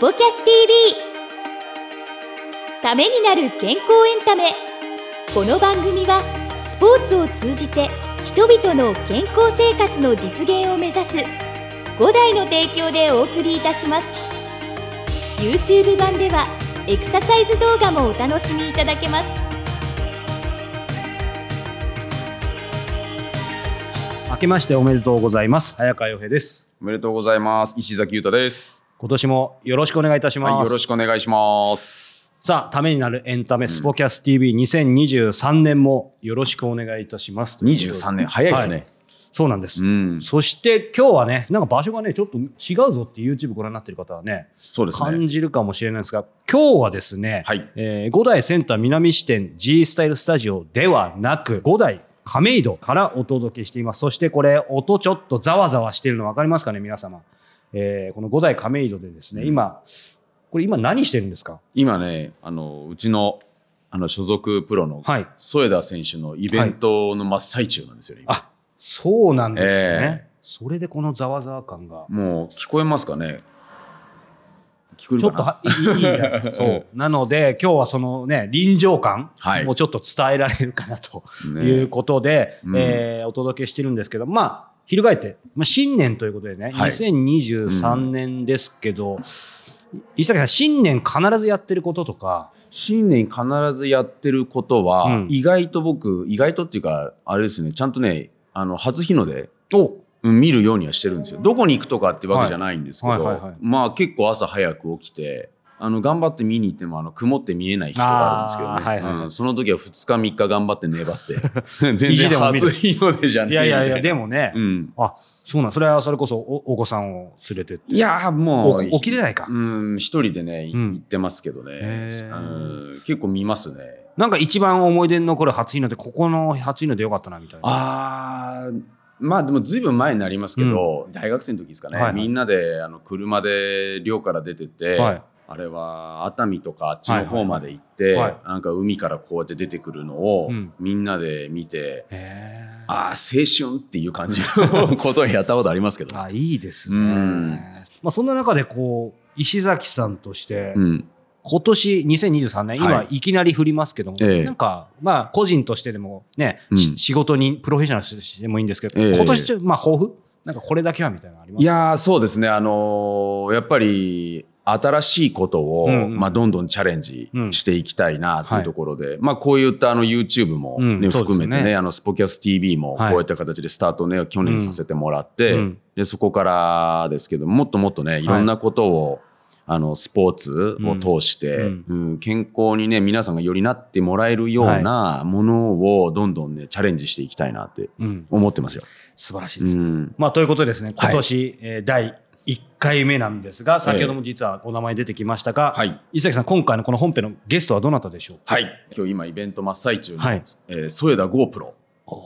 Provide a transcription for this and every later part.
ポキャス TV ためになる健康エンタメ。この番組はスポーツを通じて人々の健康生活の実現を目指す5台の提供でお送りいたします。YouTube 版ではエクササイズ動画もお楽しみいただけます。明けましておめでとうございます。早川洋平です。おめでとうございます。石崎裕太です。今年もよろしくお願いいたします、はい、よろしくお願いします。さあためになるエンタメスポキャス TV2023 年もよろしくお願いいたします。23年、早いですはね。そうなんです、うん、そして今日はねなんか場所がねちょっと違うぞって YouTube ご覧になってる方はねそうですね。感じるかもしれないんですが今日はですね、はい。えー五代センター南支店 G スタイルスタジオではなく五代亀戸からお届けしています。そしてこれ音ちょっとざわざわしてるの分かりますかね皆様、えーこの五代亀戸でですね、今これ今何してるんですか？今ね、あの、うちの、あの、所属プロの、はい。添田選手のイベントの真っ最中なんですよね。今。あそうなんですね、えそれでこのざわざわ感が。もう、聞こえますかね？聞こえちょっとるかなはいいいいいやつ そう。なので今日はそのね臨場感はい。もうちょっと伝えられるかなとね。いうことで、うん。えーお届けしてるんですけどまあ翻って、まあ、新年ということでね、はい。2023年ですけど、石崎さん新年必ずやってることとか。新年必ずやってることは、うん。意外と僕、意外とっていうか、あれですね、ちゃんとね、あの、初日の出、お。うん見るようにはしてるんですよ。どこに行くとかってわけじゃないんですけど、まあ結構朝早く起きて、あの頑張って見に行ってもあの曇って見えない日とかあるんですけどね、はいはいはい。うんその時は2日3日頑張って粘って。全然初日の出じゃねえいやいやいやでも、もね、うん、あそうなんそれはそれこそおお子さんを連れてっていやーもうお起きれないか。うん一人でね、行ってますけどね。うん。結構見ますね。なんか一番思い出に残る初日の出ここの初日の出よかったなみたいな。あーまあでもずいぶん前になりますけど、大学生の時ですかね、はいはい。みんなであの車で寮から出てって、はいあれは熱海とかあっちの方まで行って、はいはいはい。なんか海からこうやって出てくるのを、うん。みんなで見て、ああ青春っていう感じのことをやったことありますけど、あいいですね。うん。まあ、そんな中でこう石崎さんとして、うん、今年2023年、今はい。いきなり振りますけども、ええ。なんかまあ個人としてでもね、うん。し仕事にプロフェッショナルとしてもいいんですけど、ええ。今年ちょっとまあ抱負？なんかこれだけはみたいなのありますか？いやーそうですね。あのーやっぱり新しいことを、うんうん。まあ、どんどんチャレンジしていきたいなというところで、まあ、こういったあの YouTube も、うんねそうですね。含めてねあのスポキャス TV もこはい。うやった形でスタートね、去年させてもらって、うん。でそこからですけどもっともっとねい。ろんなことを、あのスポーツを通して、うん。うん健康にね皆さんがよりなってもらえるようなものをどんどんねチャレンジしていきたいなってうん、思ってますよ。素晴らしいです。うん。まあ、ということでですね、はい。今年、えー第1回目なんですが、先ほども実はお名前出てきましたが、はい。石崎さん、今回のこの本編のゲストはどなたでしょうか？はい、今日今イベント真っ最中の、はい。えー添田 GoPro、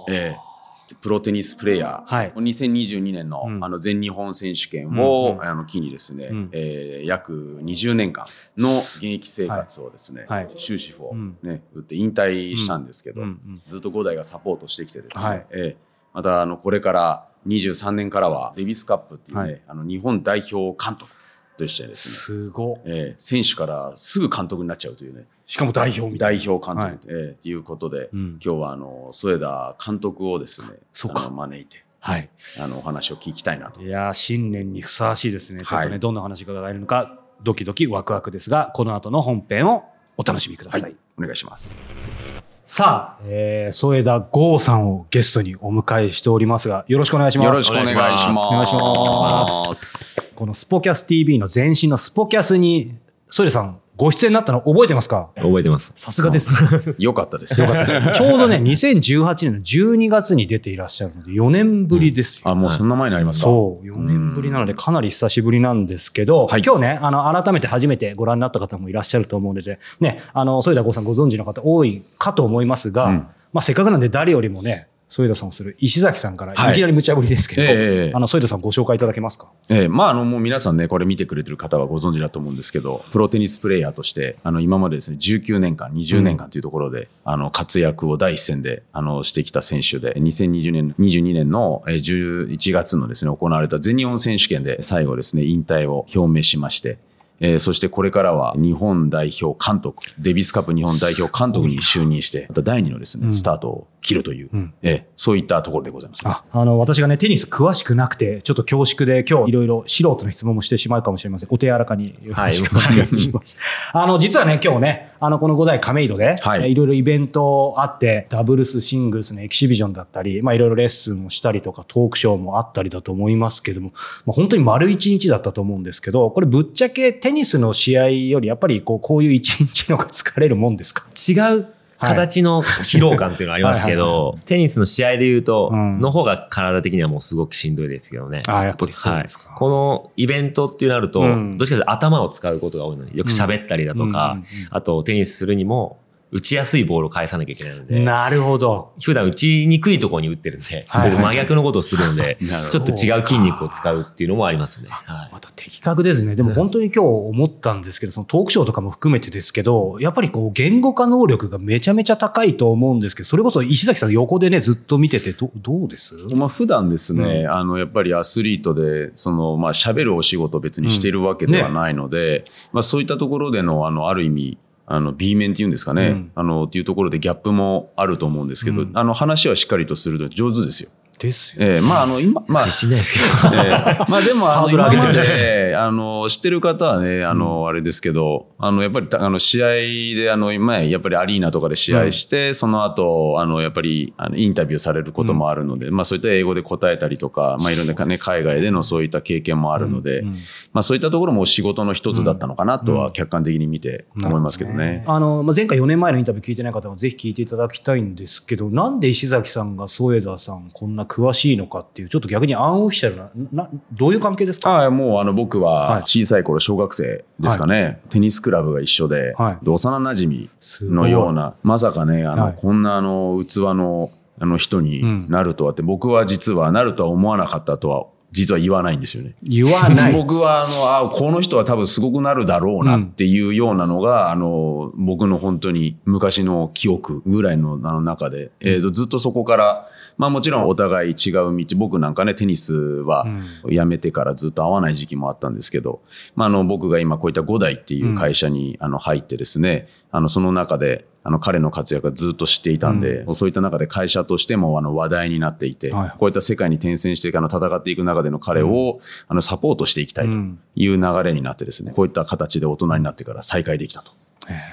えープロテニスプレーヤー、はい。2022年の,、うん。あの全日本選手権を、うんうんあの機にですね、うん。えー約20年間の現役生活をですね、はい。終止符を、うん。ね打って引退したんですけど、うんうん。ずっと五代がサポートしてきてですね、はい。えーまたあのこれから23年からはデビスカップっていうね、はいあの日本代表監督としてですね、すごえー選手からすぐ監督になっちゃうというねしかも代表みたい代表監督、えーっていうことで、うん今日はあの添田監督をですねそうか招いてな。はい。あのお話を聞きたいなと。いやー新年にふさわしいですね。ちょっとね、はいどんなお話が伺えるのか、ドキドキワクワクですが、この後の本編をお楽しみください。はい、お願いします。さあ、えー、添田剛さんをゲストにお迎えしておりますが、よろしくお願いします。よろしくお願いします。お願いします。このスポキャス TV の前身のスポキャスに、添田さん、ご出演になったの覚えてますか？覚えてます。さすがですね。よかったです。よかったです。ちょうどね、2018年の12月に出ていらっしゃるので、4年ぶりですよ。あ、もうそんな前になりますか。そう、4年ぶりなので、かなり久しぶりなんですけど、はい今日ね、あの、改めて初めてご覧になった方もいらっしゃると思うので、ね、あの、添田剛さんご存知の方多いかと思いますが、うんまあ、せっかくなんで誰よりもね、添田さんをする石崎さんから、はい。いきなり無茶ぶりですけど、ええあの、添田さんご紹介いただけますか？ええ。まあ、あの、もう皆さんね、これ見てくれてる方はご存知だと思うんですけど、プロテニスプレイヤーとして、あの、今までですね、19年間、20年間というところで、あの、活躍を第一線で、あの、してきた選手で、2020年、22年のえー11月のですね、行われた全日本選手権で最後ですね、引退を表明しまして、えーそしてこれからは日本代表監督、デビスカップ日本代表監督に就任して、また第二のですね、スタートを切るという、うん。えーそういったところでございます。ああの私がねテニス詳しくなくてちょっと恐縮で今日いろいろ素人の質問もしてしまうかもしれません。お手柔らかによろしくお願いします、あの実はね今日ねあのこの五代亀戸で、はい。ろいろイベントあってダブルスシングルスのエキシビジョンだったり、まあ、いろいろレッスンをしたりとかトークショーもあったりだと思いますけども、まあ、本当に丸一日だったと思うんですけどこれぶっちゃけテニスの試合よりやっぱりこうこういう一日の方が疲れるもんですか？違う形の疲労感っていうのはありますけはいはいど、テニスの試合で言うと、うんの方が体的にはもうすごくしんどいですけどね。あやっぱりそうはいですか、。このイベントってなると、うん。どっちかというと頭を使うことが多いのによく喋ったりだとか、うんうんうん。あとテニスするにも打ちやすいボールを返さなきゃいけないので、なるほど。普段打ちにくいところに打ってるんで、はいはい真逆のことをするので、ちょっと違う筋肉を使うっていうのもありますね。はい。また的確ですね。でも本当に今日思ったんですけど、そのトークショーとかも含めてですけど、やっぱりこう言語化能力がめちゃめちゃ高いと思うんですけど、それこそ石崎さん横でね、ずっと見ててど、どうです？まあ普段ですね、あのやっぱりアスリートでそのまあ喋るお仕事を別にしてるわけではないので、まあそういったところでのあのある意味あの B 面っていうんですかね、うん。あのっていうところでギャップもあると思うんですけど、うん。あの話はしっかりとすると上手ですよ。ですよ。ええまああの今まあ。自信ないですけど。ええ。まあでもあの今まであの知ってる方はねあのあれですけどあのやっぱりたあの試合であの前やっぱりアリーナとかで試合して、その後あのやっぱりあのインタビューされることもあるので、まあそういった英語で答えたりとかまあいろんなね海外でのそういった経験もあるので、うん。うん。まあそういったところも仕事の一つだったのかなとは客観的に見て思いますけどね。あの、まあ、前回4年前のインタビュー聞いてない方はぜひ聞いていただきたいんですけど、なんで石崎さんが添田さんこんな詳しいのかっていう、ちょっと逆にアンオフィシャルな、などういう関係ですか？ああもうあの僕はい。は小さい頃小学生ですかね、テニスクラブが一緒で、はい。で幼なじみのようなまさかねあの、はい。こんなあの器のあの人になるとはって、僕は実はなるとは思わなかったとは実は言わないんですよね。言わない。僕はあのあこの人は多分すごくなるだろうなっていうようなのが、あの僕の本当に昔の記憶ぐらいのあの中で、えーとずっとそこから、まあ、もちろんお互い違う道僕なんかねテニスはやめてからずっと会わない時期もあったんですけど、まあ、あの僕が今こういった五代っていう会社にあの入ってですね、あのその中であの彼の活躍がずっと知っていたんで、そういった中で会社としてもあの話題になっていて、はいこういった世界に転戦してあの戦っていく中での彼を、あのサポートしていきたいという流れになってですね、こういった形で大人になってから再開できたと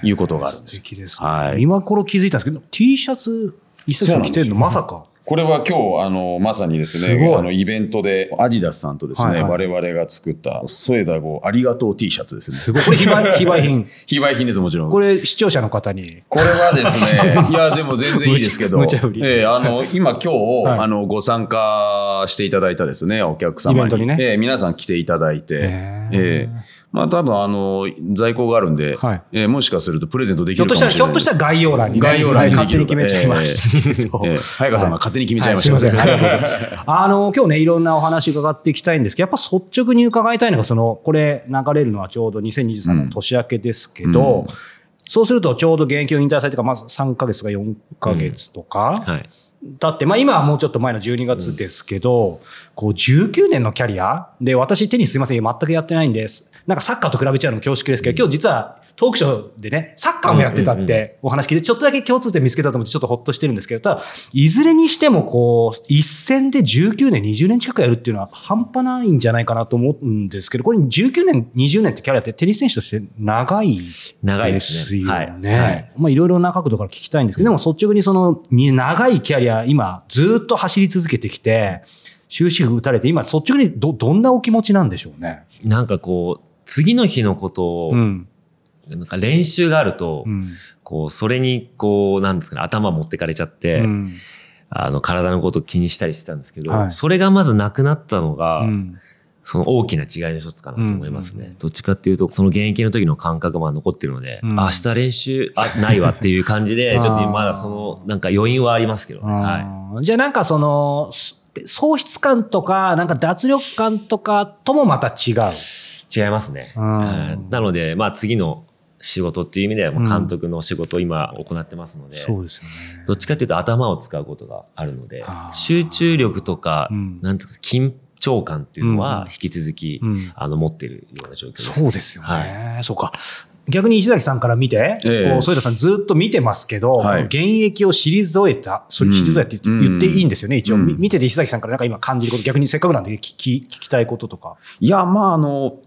いうことがあるんですよ。素敵ですね、はい。今頃気づいたんですけど、T シャツ、石崎さん着てるのまさか。これは今日、あの、まさにですね、あの、イベントで、アディダスさんとですね、はいはい我々が作った、添田号ありがとう T シャツですね。すごい。これ非売 非売品。非売品です、もちろん。これ視聴者の方に。これはですね、いや、でも全然いいですけど、ええあの、今今日、はいあの、ご参加していただいたですね、お客様に。イベントにねええ皆さん来ていただいて、へえええまあ多分あの、在庫があるんで、はいええもしかするとプレゼントできひょっとしたら、るかもしれない。ひょっとしたら概要欄に、ね、概要欄にで勝手に決めちゃいましたけど。ええ早川さんが勝手に決めちゃいましたはすいません。ありがとうございまます。あの、今日ね、いろんなお話伺っていきたいんですけど、やっぱ率直に伺いたいのが、その、これ流れるのはちょうど2023年の年明けですけど、うんそうするとちょうど現役を引退されてから、まず3ヶ月か4ヶ月とか、はい。だって、まあ今はもうちょっと前の12月ですけど、こう19年のキャリアで、私テニスすいません、全くやってないんです。なんかサッカーと比べちゃうのも恐縮ですけど、今日実はトークショーでね、サッカーもやってたってお話聞いて、ちょっとだけ共通点見つけたと思ってちょっとほっとしてるんですけど、ただ、いずれにしてもこう、一戦で19年、20年近くやるっていうのは半端ないんじゃないかなと思うんですけど、これ19年、20年ってキャリアってテニス選手として長い長いでですよね。はいはいまあいろいろな角度から聞きたいんですけど、でも率直にそのに長いキャリア、今ずっと走り続けてきて、終止符打たれて、今率直にど、どんなお気持ちなんでしょうね。なんかこう、次の日のことを、うん。なんか練習があると、うん。こう、それに、こう、なんですかね、頭持ってかれちゃって、うんあの、体のことを気にしたりしてたんですけど、はいそれがまずなくなったのが、うんその大きな違いの一つかなと思いますね。うんどっちかっていうと、その現役の時の感覚が残ってるので、うん明日練習あないわっていう感じで、ちょっとまだその、なんか余韻はありますけどね。はい。じゃあなんかその、そ喪失感とか、なんか脱力感とかともまた違う？違いますね。うんはいなので、まあ次の仕事っていう意味では、監督の仕事を今行ってますので、そうですよね。どっちかっていうと頭を使うことがあるので集中力とか、うんなんていうか、緊長感っていうのうん。は引き続き、うん。あの持ってるような状況です、そうですよね。はい。そうか。逆に石崎さんから見て、ええ。こう、添田さんずっと見てますけど、はい。現役を退いた、それうん。退いて言って言っていいんですよね、一応。うん。み見てて石崎さんからなんか今感じること、逆にせっかくなんで聞き聞きたいこととか。いや、まあ、あの、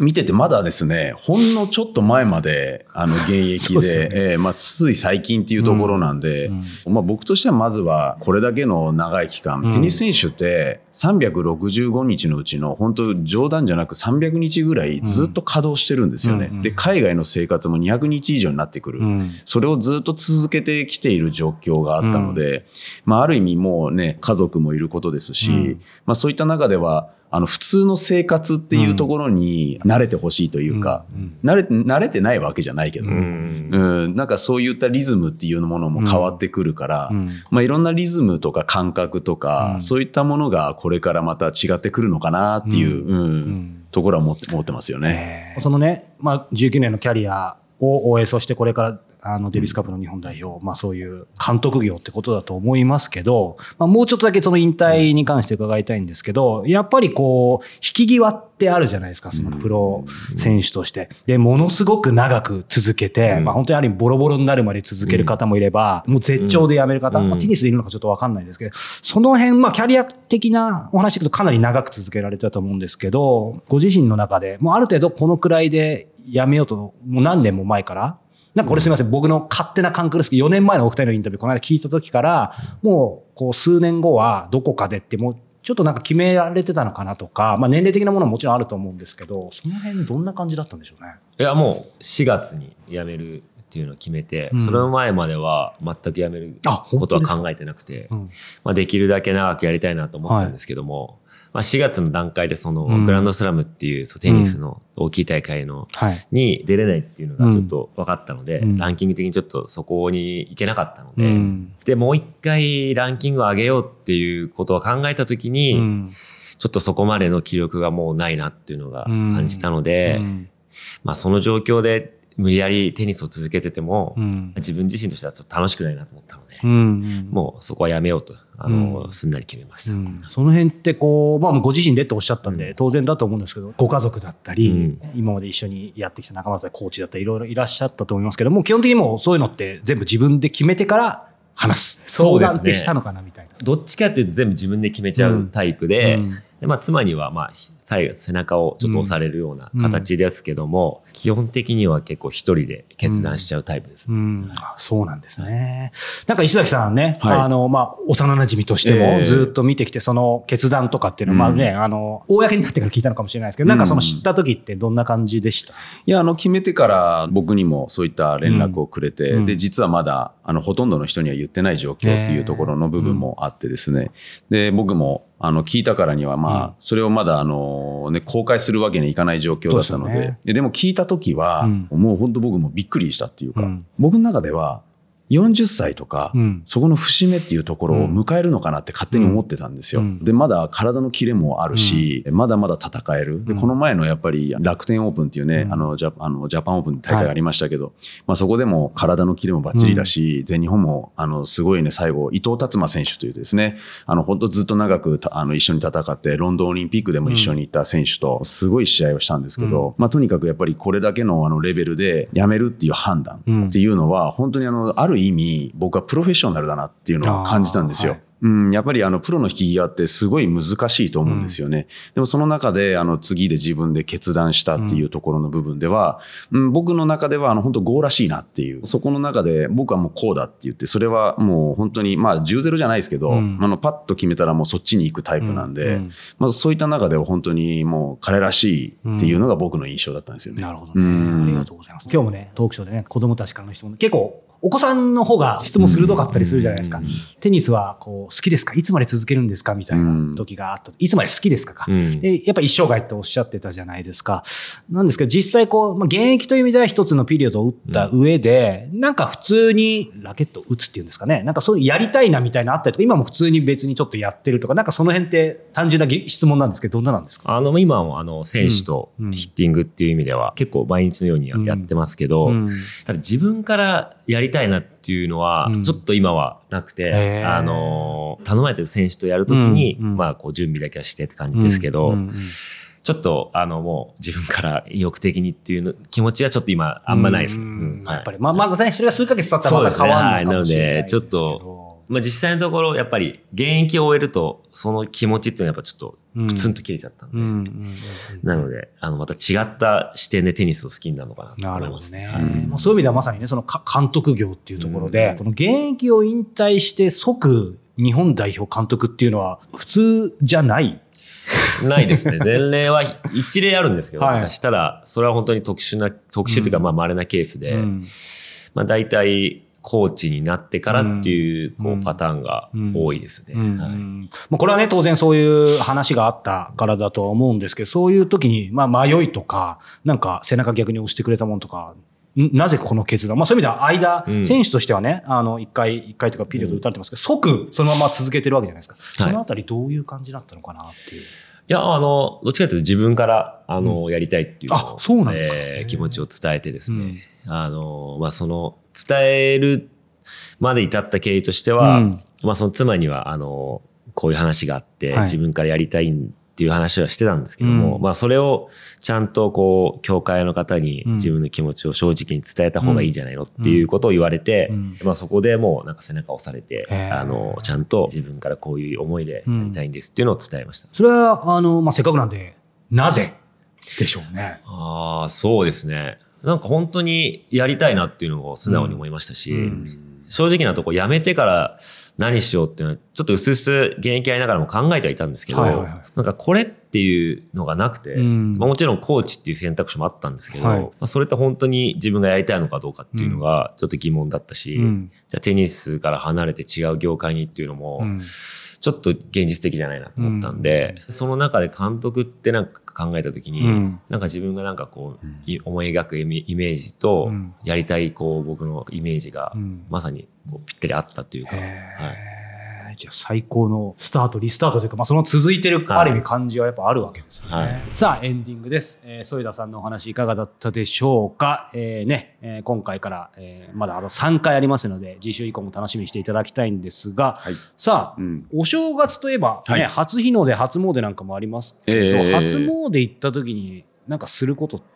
見ててまだですね、ほんのちょっと前まで、あの、現役 ですよね。で、えーまあ、つい最近っていうところなんで、まあ、僕としてはまずは、これだけの長い期間、うん。テニス選手って、365日のうちの、本当冗談じゃなく300日ぐらいずっと稼働してるんですよね。うんで、海外の生活も200日以上になってくる。うん。それをずっと続けてきている状況があったので、まあ、ある意味もうね、家族もいることですし、うん。まあ、そういった中では、あの、普通の生活っていうところに慣れてほしいというか、うん。慣れて、慣れてないわけじゃないけど、ううんんなんかそういったリズムっていうものも変わってくるから、うん。まあ、いろんなリズムとか感覚とか、うん。そういったものがこれからまた違ってくるのかなっていう、うん。んところは思って思ってますよね。そのね、まあ、19年のキャリアを終え、そしてこれからあのデビスカップの日本代表、まあ、そういう監督業ってことだと思いますけど、まあ、もうちょっとだけその引退に関して伺いたいんですけど、やっぱりこう、引き際ってあるじゃないですか、そのプロ選手として。で、ものすごく長く続けて、うん。まあ、本当にある意味ボロボロになるまで続ける方もいれば、もう絶頂で辞める方、うん。まあ、テニスでいるのかちょっとわかんないですけど、その辺、まあ、キャリア的なお話聞くとかなり長く続けられてたと思うんですけど、ご自身の中で、もうある程度このくらいで辞めようと、もう何年も前から、なんかこれすみません、僕の勝手な感覚ですけど、4年前のお二人のインタビュー、この間聞いた時から、もう、こう、数年後はどこかでって、もう、ちょっとなんか決められてたのかなとか、まあ年齢的なものももちろんあると思うんですけど、その辺どんな感じだったんでしょうね。いやもう4月に辞めるっていうのを決めて、うん。その前までは全く辞めることは考えてなくて、うん。まあ、できるだけ長くやりたいなと思ったんですけども、まあ、4月の段階でそのうん。グランドスラムっていうテニスの大きい大会のはい。に出れないっていうのがちょっと分かったので、うん。ランキング的にちょっとそこに行けなかったのうで、ん。でもう一回ランキングを上げようっていうことを考えた時に、うん。ちょっとそこまでの気力がもうないなっていうのが感じたので、うん。まあその状況で無理やりテニスを続けてても、うん。自分自身としてはちょっと楽しくないなと思ったので、うん。もうそこはやめようと、あの、うん。すんなり決めました。うん。その辺ってこう、まあ、ご自身でっておっしゃったんで、当然だと思うんですけど、ご家族だったり、うん。今まで一緒にやってきた仲間だったり、コーチだったり、いろいろいらっしゃったと思いますけども、基本的にもうそういうのって全部自分で決めてから話す。そうですね。相談ってしたのかなみたいな。どっちかっていうと全部自分で決めちゃうタイプで、うん。でまあ、妻にはまあ最後背中をちょっと押されるような形ですけども、基本的には結構一人で決断しちゃうタイプですね。うん、あそうなんですね。なんか石崎さんね、はい。あの、まあ、幼馴染としてええ。もずっと見てきて、その決断とかっていうのは、うん。まあね、あの、公になってから聞いたのかもしれないですけど、なんかその知った時ってどんな感じでした？いや、あの、決めてから僕にもそういった連絡をくれて、うん。で、実はまだ、あの、ほとんどの人には言ってない状況っていうところの部分もあってですね。で、僕も、あの、聞いたからには、まあ、うん。それをまだ、あの、ね、公開するわけにはいかない状況だったので、でね。ででも聞いた時は、うん。もう本当僕もびっくりしたっていうか、うん。僕の中では、40歳とか、うん。そこの節目っていうところを迎えるのかなって勝手に思ってたんですよ。うん。で、まだ体のキレもあるし、まだまだ戦える。で、うん。この前のやっぱり楽天オープンっていうね、うん。あのジャあのジャパンオープン大会がありましたけど、まあそこでも体のキレもバッチリだし、全日本もあのすごいね、最後、伊藤達馬選手というですね、あの本当ずっと長くたあの一緒に戦って、ロンドンオリンピックでも一緒に行った選手と、すごい試合をしたんですけど、まあとにかくやっぱりこれだけのあのレベルでやめるっていう判断っていうのは、本当にあの、ある意味、僕はプロフェッショナルだなっていうのを感じたんですよ。うん、やっぱりあのプロの引き際ってすごい難しいと思うんですよね。でもその中であの次で自分で決断したっていうところの部分では、うん、僕の中ではあの本当ゴーらしいなっていう、そこの中で僕はもうこうだって言って、それはもう本当にまあ10-0じゃないですけど、うんあのパッと決めたらもうそっちに行くタイプなんで、うんまずそういった中では本当にもう彼らしいっていうのが僕の印象だったんですよね。なるほどね。うんありがとうございます。今日もね、トークショーでね、子供たちからの質問、結構、お子さんの方が質問鋭かったりするじゃないですか。テニスはこう好きですか？いつまで続けるんですか？みたいな時があった。いつまで好きですか？か、うん。でやっぱ一生涯っておっしゃってたじゃないですか。なんですけど、実際こう、まあ、現役という意味では一つのピリオドを打った上で、なんか普通にラケットを打つっていうんですかね。なんかそういうやりたいなみたいなのあったりとか、今も普通に別にちょっとやってるとか、なんかその辺って単純なぎ質問なんですけど、どんななんですか？あの、今もあの、選手とうん。ヒッティングっていう意味では結構毎日のようにやってますけど、うん。ただ自分からやりたいたいなっていうのはうん、ちょっと今はなくて、へー。あのー、頼まれてる選手とやるときに、うんうん。まあ、こう、準備だけはしてって感じですけど、うんうんちょっと、あの、もう、自分から意欲的にっていうの気持ちはちょっと今、あんまないです。ううんはい。やっぱり、まあまあ、ね。それが数ヶ月経ったらまた変わるのかもしれないねはい。なのでちょっまあ、実際のところ、やっぱり、現役を終えると、その気持ちっていうのはやっぱちょっと、プツンと切れちゃったんで、うんうんうんなので、あの、また違った視点でテニスを好きになるのかなとな思います。るほどね。そういう意味ではまさにね、そのか監督業っていうところで、この現役を引退して即日本代表監督っていうのは普通じゃない。ないですね。前例は一例あるんですけど、はい。したら、それは本当に特殊な、特殊というか、まあ、稀なケースで、うん。まあ、大体、コーチになってからっていう、こうパターンが多いですね。これはね、当然そういう話があったからだとは思うんですけど、そういう時に、まあ、迷いとか、なんか背中逆に押してくれたものとか、んなぜこの決断、まあ、そういう意味では間、うん。選手としてはね、あの、一回、一回とかピリオド打たれてますけど、即そのまま続けてるわけじゃないですか。そのあたりどういう感じだったのかなっていう。いや、あの、どっちかというと自分から、あの、やりたいっていうあそうなんですか。えー気持ちを伝えてですね、あの、まあ、その、伝えるまで至った経緯としては、うん。まあ、その妻には、あの、こういう話があって、はい。自分からやりたいっていう話はしてたんですけども、うん。まあ、それをちゃんと、こう、教会の方にうん。自分の気持ちを正直に伝えた方がいいんじゃないのっていうことを言われて、うん。まあ、そこでもう、なんか背中を押されて、あの、ちゃんと自分からこういう思いでやりたいんですっていうのを伝えました。それは、あの、まあ、せっかくなんで、なぜ？でしょうね。ああ、そうですね。なんか本当にやりたいなっていうのを素直に思いましたし、うん正直なとこ辞めてから何しようっていうのは、ちょっと薄々現役やりながらも考えてはいたんですけど、はいはいはい。なんかこれっていうのがなくて、うん。まあ、もちろんコーチっていう選択肢もあったんですけど、はい。まあ、それって本当に自分がやりたいのかどうかっていうのがちょっと疑問だったし、うん。じゃあテニスから離れて違う業界にっていうのも、うんちょっと現実的じゃないなと思ったんで、その中で監督ってなんか考えた時に、うん。なんか自分がなんかこう、い思い描くイメージとうん、やりたいこう僕のイメージがうん。まさにこうぴったりあったというか、はいじゃあ最高のスタート、リスタートというか、まあ、その続いてる、はいある意味感じはやっぱあるわけですよね。はい。さあ、エンディングです。えー、添田さんのお話いかがだったでしょうか？えーね、えー今回から、えーまだあと3回ありますので、次週以降も楽しみにしていただきたいんですが、はい。さあ、うん。お正月といえば、ねはい。初日の出、初詣なんかもありますけど、えー初詣行った時になんかすることって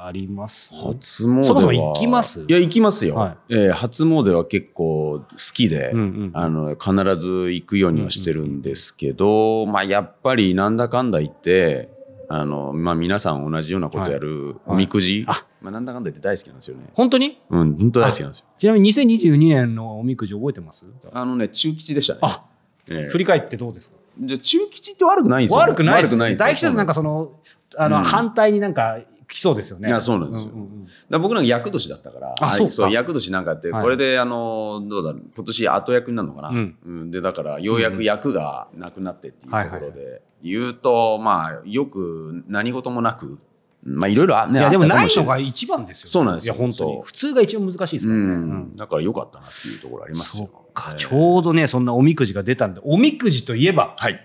あります。初詣は。そもそも行きます？いや行きますよ、はい。えー初詣は結構好きで、うんうんあの必ず行くようにはしてるんですけど、まあ、やっぱりなんだかんだ言ってあの、まあ、皆さん同じようなことやるおみくじ、あ。まあ、なんだかんだ言って大好きなんですよね。本当に？うん、本当大好きなんですよ。ちなみに2022年のおみくじ覚えてます？あのね、中吉でしたね。あええ振り返ってどうですか？じゃあ中吉って悪くないんですよ、悪くないです。悪くないんですよ。大吉だとなんかそのあの、うん。反対になんか来そうですよね。いやそうなんですよ。んんだから僕なんか厄年だったから、あそうか。厄年なんかって、はい。これで、あの、どうだろう、今年後役になるのかな。うん。うん。で、だから、ようやく役がなくなってっていうところで、言うと、まあ、よく何事もなく、まあ、いろいろあね、いやでもない。のが一番ですよ、そうなんですよ。いや本当普通が一番難しいですかうらね、ん。だから良かったなっていうところありますそよ。うか、ええちょうどねそんなおみくじが出たんで。おみくじといえばはい。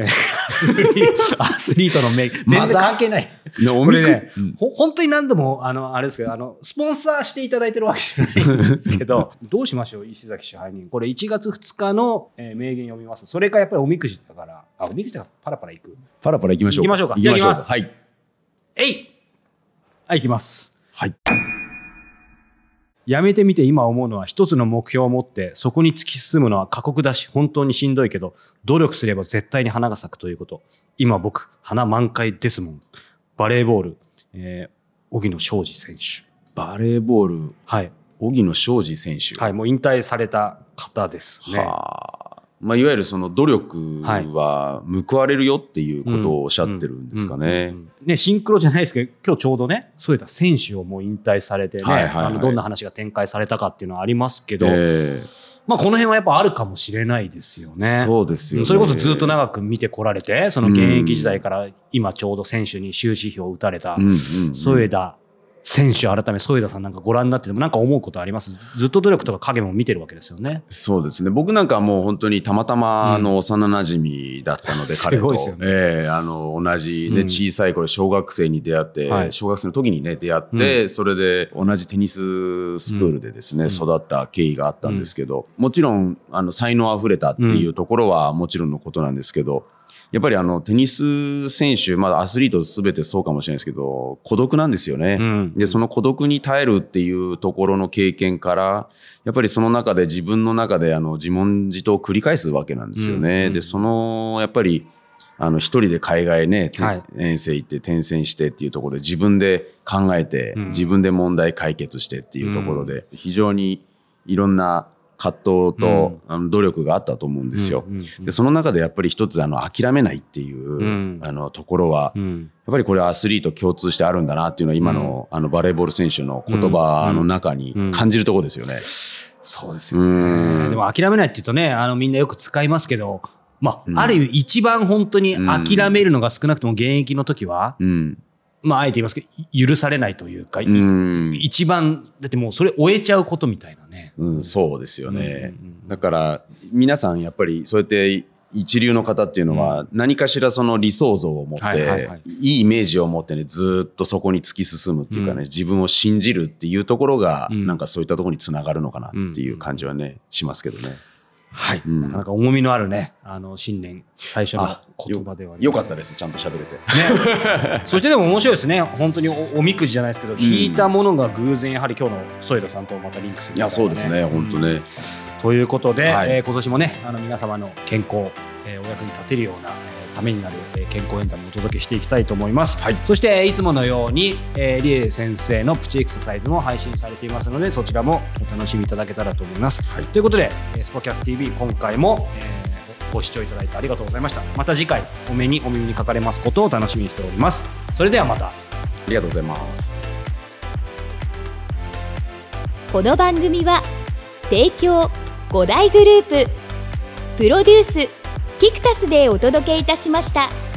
えー アスリートのメイク。全然関係ない。ねおみくこれね、うん。ほ本当に何度もあのあれですけどあのスポンサーしていただいてるわけじゃないんですけど どうしましょう？石崎支配人。これ1月2日の、えー名言読みます。それかやっぱりおみくじだから。あおみくじだからパラパラいく？パラパラ行きましょう。行きましょうか。行きましょう。じゃあ行きます。はい。えいはい。いきますはい。やめてみて今思うのは一つの目標を持ってそこに突き進むのは過酷だし本当にしんどいけど努力すれば絶対に花が咲くということ。今僕花満開ですもん。バレーボール、えー荻野昌司選手。バレーボール、はい、荻野昌司選手。はい、もう引退された方ですね。はあ。まあ、いわゆるその努力は報われるよっていうことをおっしゃってるんですかね。ね、シンクロじゃないですけど、今日ちょうどね、そういった選手をもう引退されてね、はいはいはいあのどんな話が展開されたかっていうのはありますけど、えまあこの辺はやっぱあるかもしれないですよえね。そうですよ、ね。それこそずっと長く見てこられて、その現役時代から今ちょうど選手に終止符を打たれた添田選手改め添田さんなんかご覧になっててもなんか思うことあります？ずっと努力とか影も見てるわけですよね。そうですね。僕なんかはもう本当にたまたまの幼馴染だったので、彼と。すごいですよね。ええあの、同じね、うん。小さい頃、小学生に出会って、はい。小学生の時にね、出会って、それで同じテニススクールでですね、育った経緯があったんですけど、もちろん、あの、才能あふれたっていうところはもちろんのことなんですけど、やっぱりあの、テニス選手、まあアスリートすべてそうかもしれないですけど、孤独なんですよね。うん。で、その孤独に耐えるっていうところの経験から、やっぱりその中で自分の中であの自問自答を繰り返すわけなんですよね。うんで、その、やっぱり、あの、一人で海外ね、遠征行って転戦してっていうところで自分で考えて、うん。自分で問題解決してっていうところで、非常にいろんな葛藤と、あの努力があったと思うんですよ。で、その中でやっぱり一つあの諦めないっていう、ん。あのところは、うん。やっぱりこれはアスリート共通してあるんだなっていうのは今の,、あのバレーボール選手の言葉の中に感じるところですよね。そうですようね。ん。でも諦めないって言うとね、あのみんなよく使いますけど、まあ、うん。ある意味一番本当に諦めるのが少なくとも現役の時は、うん。まあ、あえて言いますけど、許されないというか、うん。一番、だってもうそれ終えちゃうことみたいなね。うん、そうですよねうんうんうん。だから、皆さんやっぱりそうやって一流の方っていうのは何かしらその理想像を持って、はいはいはいいいイメージを持ってね、ずっとそこに突き進むっていうかね、うん自分を信じるっていうところが、うんなんかそういったところにつながるのかなっていう感じはね、しますけどね。はい。うんなかなか重みのあるね、あの、新年最初のあ言葉ではねよかったです、ちゃんと喋れて。そしてでも面白いですね。本当におおみくじじゃないですけど、引いたものが偶然やはり今日の添田さんとまたリンクするいや、そうですね、本当ね。ということで、はいえー今年もねあの皆様の健康、えーお役に立てるような、えーためになる、えー健康エンタメをお届けしていきたいと思います、はい。そしてえーいつものように、えー、リエ先生のプチエクササイズも配信されていますのでそちらもお楽しみいただけたらと思います、ということで、えースポキャス TV 今回も、えーご視聴いただいてありがとうございました。また次回お目にお耳にかかれますことを楽しみにしております。それではまた。ありがとうございます。この番組は提供5大グループプロデュースキクタスでお届けいたしました。